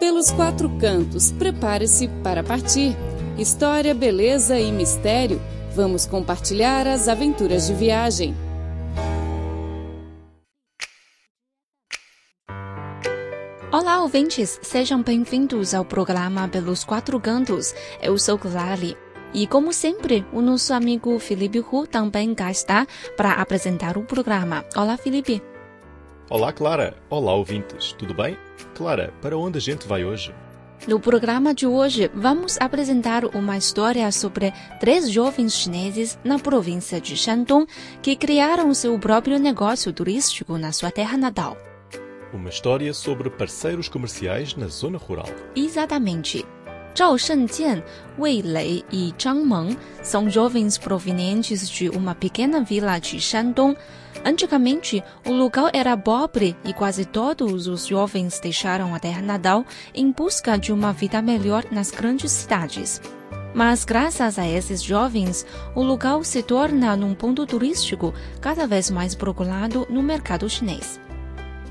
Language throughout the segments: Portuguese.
Pelos quatro cantos, prepare-se para partir. História, beleza e mistério. Vamos compartilhar as aventuras de viagem. Olá, ouvintes! Sejam bem-vindos ao programa Pelos Quatro Cantos. Eu sou Clary. E, como sempre, o nosso amigo Felipe Hu também cá está para apresentar o programa. Olá, Felipe! Olá, Clara! Olá, ouvintes! Tudo bem? Clara, para onde a gente vai hoje? No programa de hoje, vamos apresentar uma história sobre três jovens chineses na província de Shandong que criaram seu próprio negócio turístico na sua terra natal. Uma história sobre parceiros comerciais na zona rural. Exatamente. Zhao Shengjian, Wei Lei e Zhang Meng são jovens provenientes de uma pequena vila de Shandong. Antigamente, o local era pobre e quase todos os jovens deixaram a terra natal em busca de uma vida melhor nas grandes cidades. Mas, graças a esses jovens, o local se torna um ponto turístico cada vez mais procurado no mercado chinês.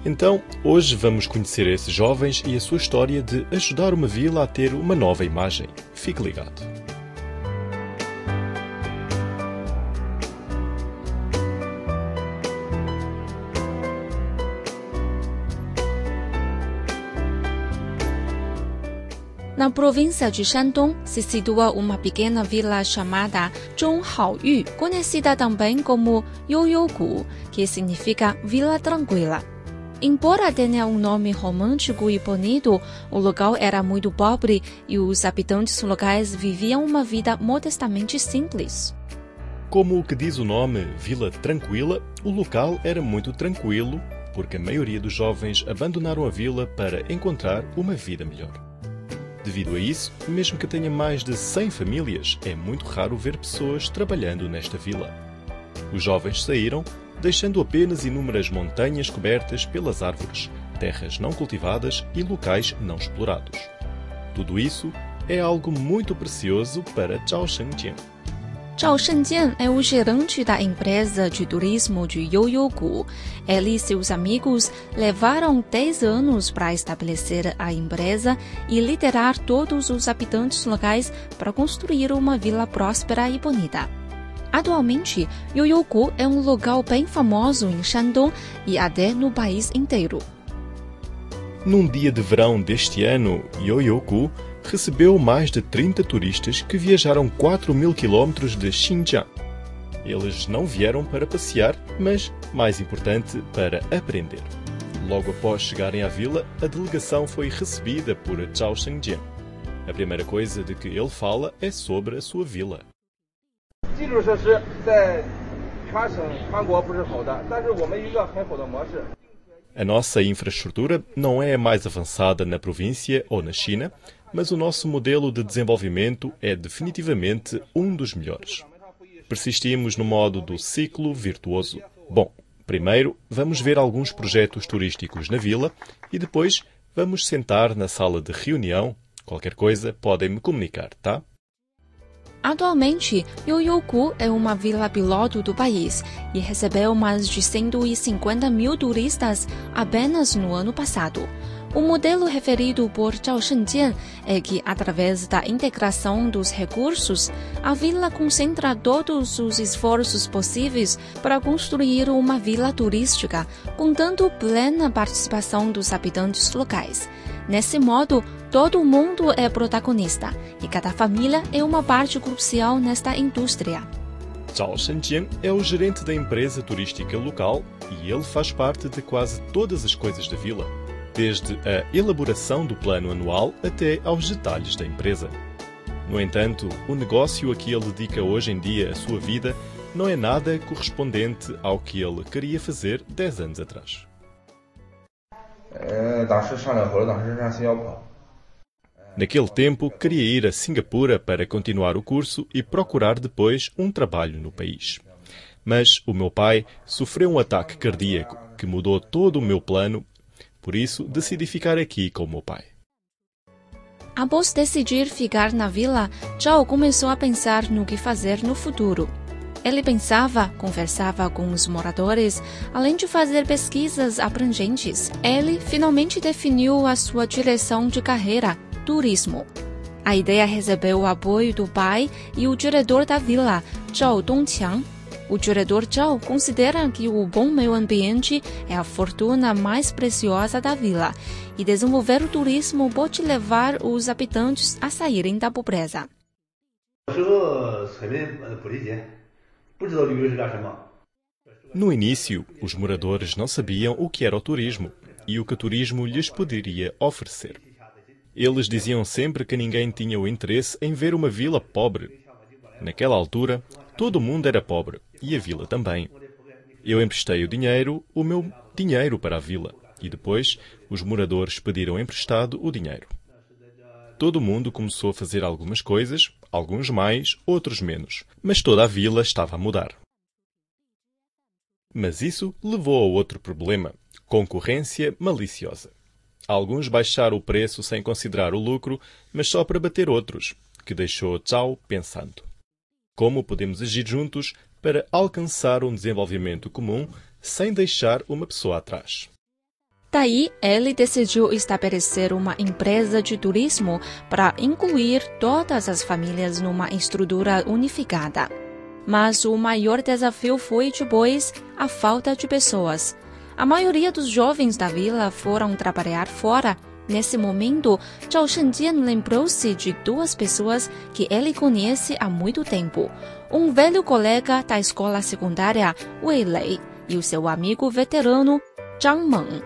Então, hoje vamos conhecer esses jovens e a sua história de ajudar uma vila a ter uma nova imagem. Fique ligado. Na província de Shandong se situa uma pequena vila chamada Zhonghaoyu, conhecida também como Yoyogu, que significa Vila Tranquila. Embora tenha um nome romântico e bonito, o local era muito pobre e os habitantes locais viviam uma vida modestamente simples. Como o que diz o nome Vila Tranquila, o local era muito tranquilo, porque a maioria dos jovens abandonaram a vila para encontrar uma vida melhor. Devido a isso, mesmo que tenha mais de 100 famílias, é muito raro ver pessoas trabalhando nesta vila. Os jovens saíram deixando apenas inúmeras montanhas cobertas pelas árvores, terras não cultivadas e locais não explorados. Tudo isso é algo muito precioso para Zhao Shengjian. Zhao Shengjian é o gerente da empresa de turismo de Yoyogu. Ele e seus amigos levaram 10 anos para estabelecer a empresa e liderar todos os habitantes locais para construir uma vila próspera e bonita. Atualmente, Yoyogu é um local bem famoso em Shandong e até no país inteiro. Num dia de verão deste ano, Yoyogu recebeu mais de 30 turistas que viajaram 4 mil quilómetros de Xinjiang. Eles não vieram para passear, mas, mais importante, para aprender. Logo após chegarem à vila, a delegação foi recebida por Zhao Shengjian. A primeira coisa de que ele fala é sobre a sua vila. A nossa infraestrutura não é a mais avançada na província ou na China, mas o nosso modelo de desenvolvimento é definitivamente um dos melhores. Persistimos no modo do ciclo virtuoso. Bom, primeiro vamos ver alguns projetos turísticos na vila e depois vamos sentar na sala de reunião. Qualquer coisa podem me comunicar, tá? Atualmente, Yoyogu é uma vila piloto do país e recebeu mais de 150 mil turistas apenas no ano passado. O modelo referido por Zhao Shengjian é que, através da integração dos recursos, a vila concentra todos os esforços possíveis para construir uma vila turística, contando plena participação dos habitantes locais. Nesse modo, todo mundo é protagonista e cada família é uma parte crucial nesta indústria. Zhao Shengjian é o gerente da empresa turística local e ele faz parte de quase todas as coisas da vila, desde a elaboração do plano anual até aos detalhes da empresa. No entanto, o negócio a que ele dedica hoje em dia a sua vida não é nada correspondente ao que ele queria fazer 10 anos atrás. Naquele tempo, queria ir a Singapura para continuar o curso e procurar depois um trabalho no país. Mas o meu pai sofreu um ataque cardíaco que mudou todo o meu plano por isso decidi ficar aqui com meu pai. Após decidir ficar na vila, Zhao começou a pensar no que fazer no futuro. Ele pensava, conversava com os moradores, além de fazer pesquisas abrangentes. Ele finalmente definiu a sua direção de carreira: turismo. A ideia recebeu o apoio do pai e o diretor da vila, Zhao Dongqiang. O diretor Zhao considera que o bom meio ambiente é a fortuna mais preciosa da vila e desenvolver o turismo pode levar os habitantes a saírem da pobreza. No início, os moradores não sabiam o que era o turismo e o que o turismo lhes poderia oferecer. Eles diziam sempre que ninguém tinha o interesse em ver uma vila pobre. Naquela altura, todo mundo era pobre e a vila também. Eu emprestei o dinheiro, o meu dinheiro para a vila, e depois os moradores pediram emprestado o dinheiro. Todo mundo começou a fazer algumas coisas, alguns mais, outros menos, mas toda a vila estava a mudar. Mas isso levou a outro problema: concorrência maliciosa. Alguns baixaram o preço sem considerar o lucro, mas só para bater outros, que deixou Zhao pensando. Como podemos agir juntos para alcançar um desenvolvimento comum sem deixar uma pessoa atrás? Daí, ele decidiu estabelecer uma empresa de turismo para incluir todas as famílias numa estrutura unificada. Mas o maior desafio foi depois a falta de pessoas. A maioria dos jovens da vila foram trabalhar fora. Nesse momento, Zhao Shengjian lembrou-se de duas pessoas que ele conhece há muito tempo. Um velho colega da escola secundária, Wei Lei, e o seu amigo veterano, Zhang Meng.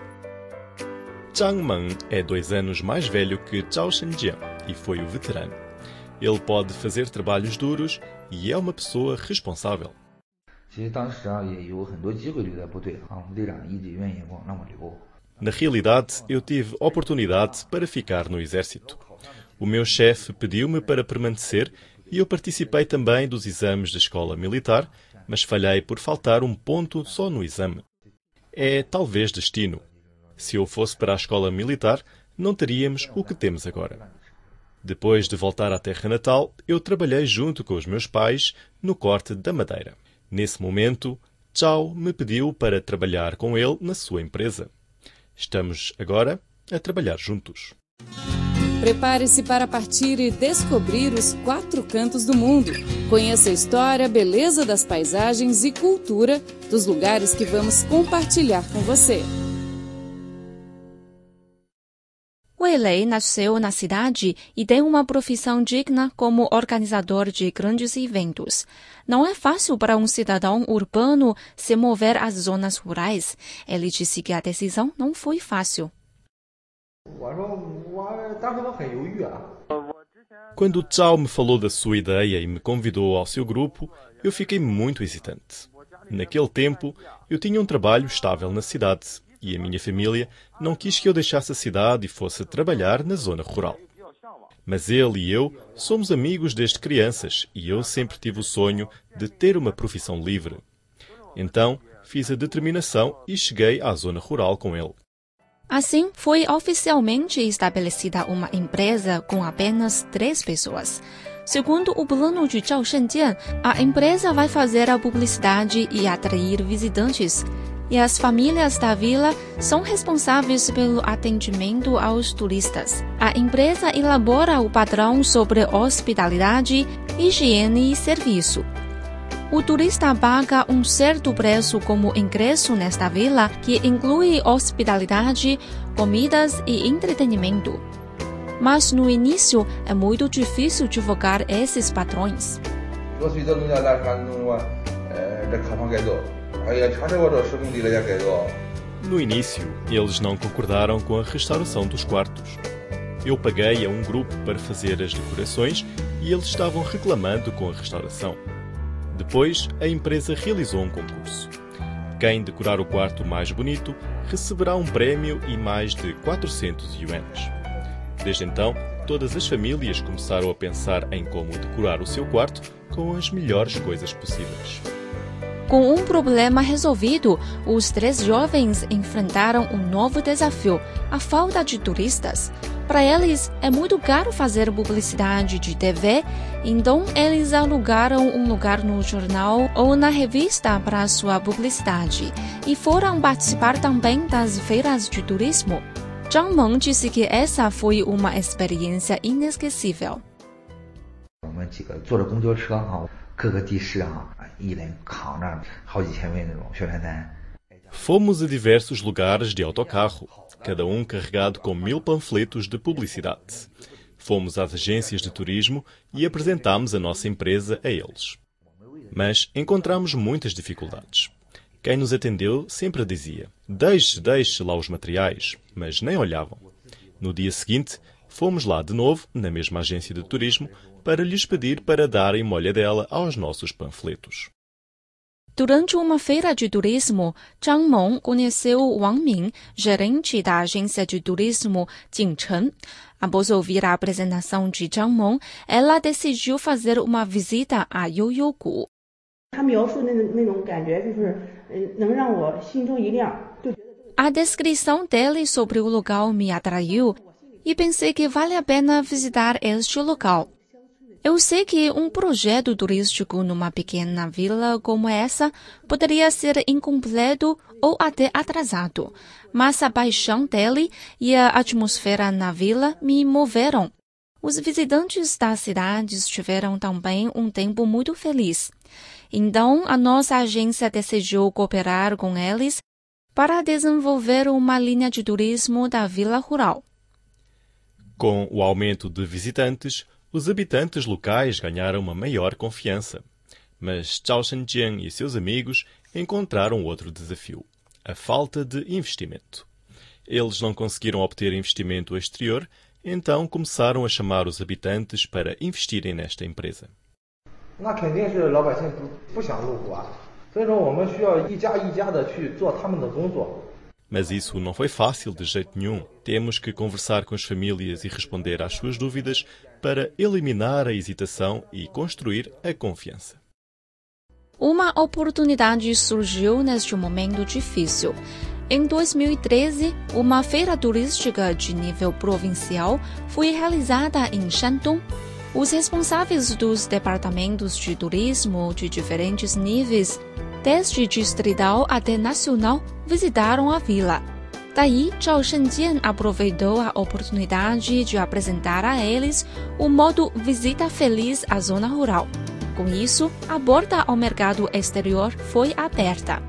Zhang Meng é dois anos mais velho que Zhao Shengjian e foi o veterano. Ele pode fazer trabalhos duros e é uma pessoa responsável. Na realidade, eu tive oportunidade para ficar no exército. O meu chefe pediu-me para permanecer e eu participei também dos exames da escola militar, mas falhei por faltar um ponto só no exame. É talvez destino. Se eu fosse para a escola militar, não teríamos o que temos agora. Depois de voltar à terra natal, eu trabalhei junto com os meus pais no corte da madeira. Nesse momento, Chao me pediu para trabalhar com ele na sua empresa. Estamos agora a trabalhar juntos. Prepare-se para partir e descobrir os quatro cantos do mundo. Conheça a história, beleza das paisagens e cultura dos lugares que vamos compartilhar com você. Wei nasceu na cidade e tem uma profissão digna como organizador de grandes eventos. Não é fácil para um cidadão urbano se mover às zonas rurais. Ele disse que a decisão não foi fácil. Quando Zhao me falou da sua ideia e me convidou ao seu grupo, eu fiquei muito hesitante. Naquele tempo, eu tinha um trabalho estável na cidade e a minha família não quis que eu deixasse a cidade e fosse trabalhar na zona rural. Mas ele e eu somos amigos desde crianças e eu sempre tive o sonho de ter uma profissão livre. Então, fiz a determinação e cheguei à zona rural com ele. Assim, foi oficialmente estabelecida uma empresa com apenas três pessoas. Segundo o plano de Zhao Shengjian, a empresa vai fazer a publicidade e atrair visitantes e as famílias da vila são responsáveis pelo atendimento aos turistas. A empresa elabora o padrão sobre hospitalidade, higiene e serviço. O turista paga um certo preço como ingresso nesta vila, que inclui hospitalidade, comidas e entretenimento. Mas no início é muito difícil divulgar esses padrões. No início, eles não concordaram com a restauração dos quartos. Eu paguei a um grupo para fazer as decorações e eles estavam reclamando com a restauração. Depois, a empresa realizou um concurso. Quem decorar o quarto mais bonito receberá um prémio e mais de 400 yuans. Desde então, todas as famílias começaram a pensar em como decorar o seu quarto com as melhores coisas possíveis. Com um problema resolvido, os três jovens enfrentaram um novo desafio: a falta de turistas. Para eles, é muito caro fazer publicidade de TV, então eles alugaram um lugar no jornal ou na revista para sua publicidade e foram participar também das feiras de turismo. Zhang Meng disse que essa foi uma experiência inesquecível. 我们几个坐着公交车哈，各个的士哈，一人扛着好几千位那种宣传单。 Fomos a diversos lugares de autocarro, cada um carregado com mil panfletos de publicidade. Fomos às agências de turismo e apresentámos a nossa empresa a eles. Mas encontramos muitas dificuldades. Quem nos atendeu sempre dizia: Deixe, deixe lá os materiais, mas nem olhavam. No dia seguinte, fomos lá de novo, na mesma agência de turismo, para lhes pedir para darem molha dela aos nossos panfletos. Durante uma feira de turismo, Zhang Meng conheceu Wang Ming, gerente da agência de turismo Jingchen. Após ouvir a apresentação de Zhang Meng, ela decidiu fazer uma visita a Yoyogu. A descrição dele sobre o local me atraiu e pensei que vale a pena visitar este local. Eu sei que um projeto turístico numa pequena vila como essa poderia ser incompleto ou até atrasado, mas a paixão dele e a atmosfera na vila me moveram. Os visitantes da cidade tiveram também um tempo muito feliz. Então, a nossa agência decidiu cooperar com eles para desenvolver uma linha de turismo da vila rural. Com o aumento de visitantes, os habitantes locais ganharam uma maior confiança. Mas Zhao Shenjian e seus amigos encontraram outro desafio: a falta de investimento. Eles não conseguiram obter investimento exterior, então começaram a chamar os habitantes para investirem nesta empresa. Mas isso não foi fácil de jeito nenhum. Temos que conversar com as famílias e responder às suas dúvidas para eliminar a hesitação e construir a confiança. Uma oportunidade surgiu neste momento difícil. Em 2013, uma feira turística de nível provincial foi realizada em Shantung. Os responsáveis dos departamentos de turismo de diferentes níveis desde distrital até nacional, visitaram a vila. Daí, Zhao Shenjian aproveitou a oportunidade de apresentar a eles o modo Visita Feliz à Zona Rural. Com isso, a porta ao mercado exterior foi aberta.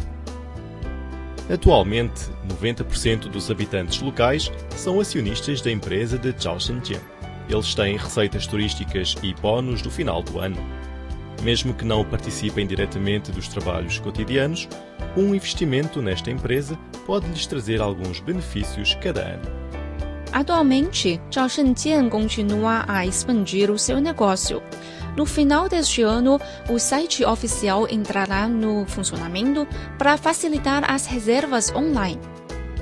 Atualmente, 90% dos habitantes locais são acionistas da empresa de Zhao Shenjian. Eles têm receitas turísticas e bónus no final do ano. Mesmo que não participem diretamente dos trabalhos cotidianos, um investimento nesta empresa pode lhes trazer alguns benefícios cada ano. Atualmente, Zhao Shenjian continua a expandir o seu negócio. No final deste ano, o site oficial entrará no funcionamento para facilitar as reservas online.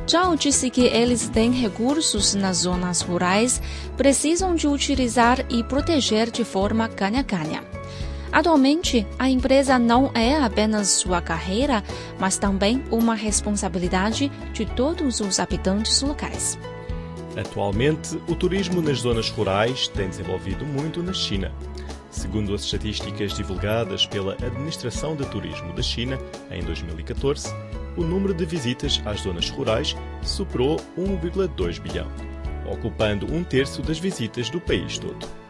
Zhao disse que eles têm recursos nas zonas rurais, precisam de utilizar e proteger de forma ganha-ganha. Atualmente, a empresa não é apenas sua carreira, mas também uma responsabilidade de todos os habitantes locais. Atualmente, o turismo nas zonas rurais tem desenvolvido muito na China. Segundo as estatísticas divulgadas pela Administração de Turismo da China em 2014, o número de visitas às zonas rurais superou 1,2 bilhão, ocupando um terço das visitas do país todo.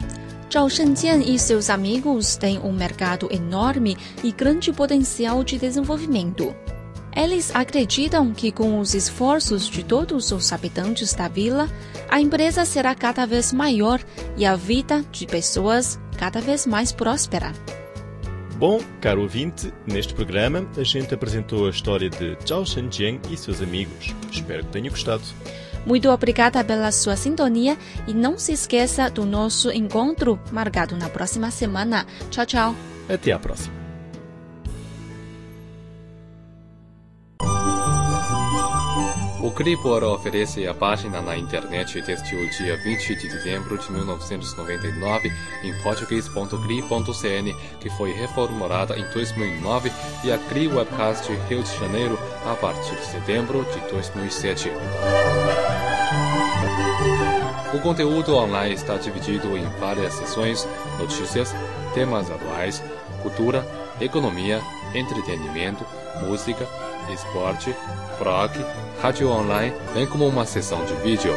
Zhao Shenjian e seus amigos têm um mercado enorme e grande potencial de desenvolvimento. Eles acreditam que, com os esforços de todos os habitantes da vila, a empresa será cada vez maior e a vida de pessoas cada vez mais próspera. Bom, caro ouvinte, neste programa a gente apresentou a história de Zhao Shenjian e seus amigos. Espero que tenha gostado. Muito obrigada pela sua sintonia e não se esqueça do nosso encontro marcado na próxima semana. Tchau, tchau. Até à próxima. O Clipboard oferece a página na internet desde o dia 20 de dezembro de 1999 em português.cri.cn, que foi reformulada em 2009, e a Cri Webcast Rio de Janeiro a partir de setembro de 2007. O conteúdo online está dividido em várias seções: notícias, temas atuais, cultura, economia, entretenimento, música, esporte, rock, rádio online, bem como uma sessão de vídeo.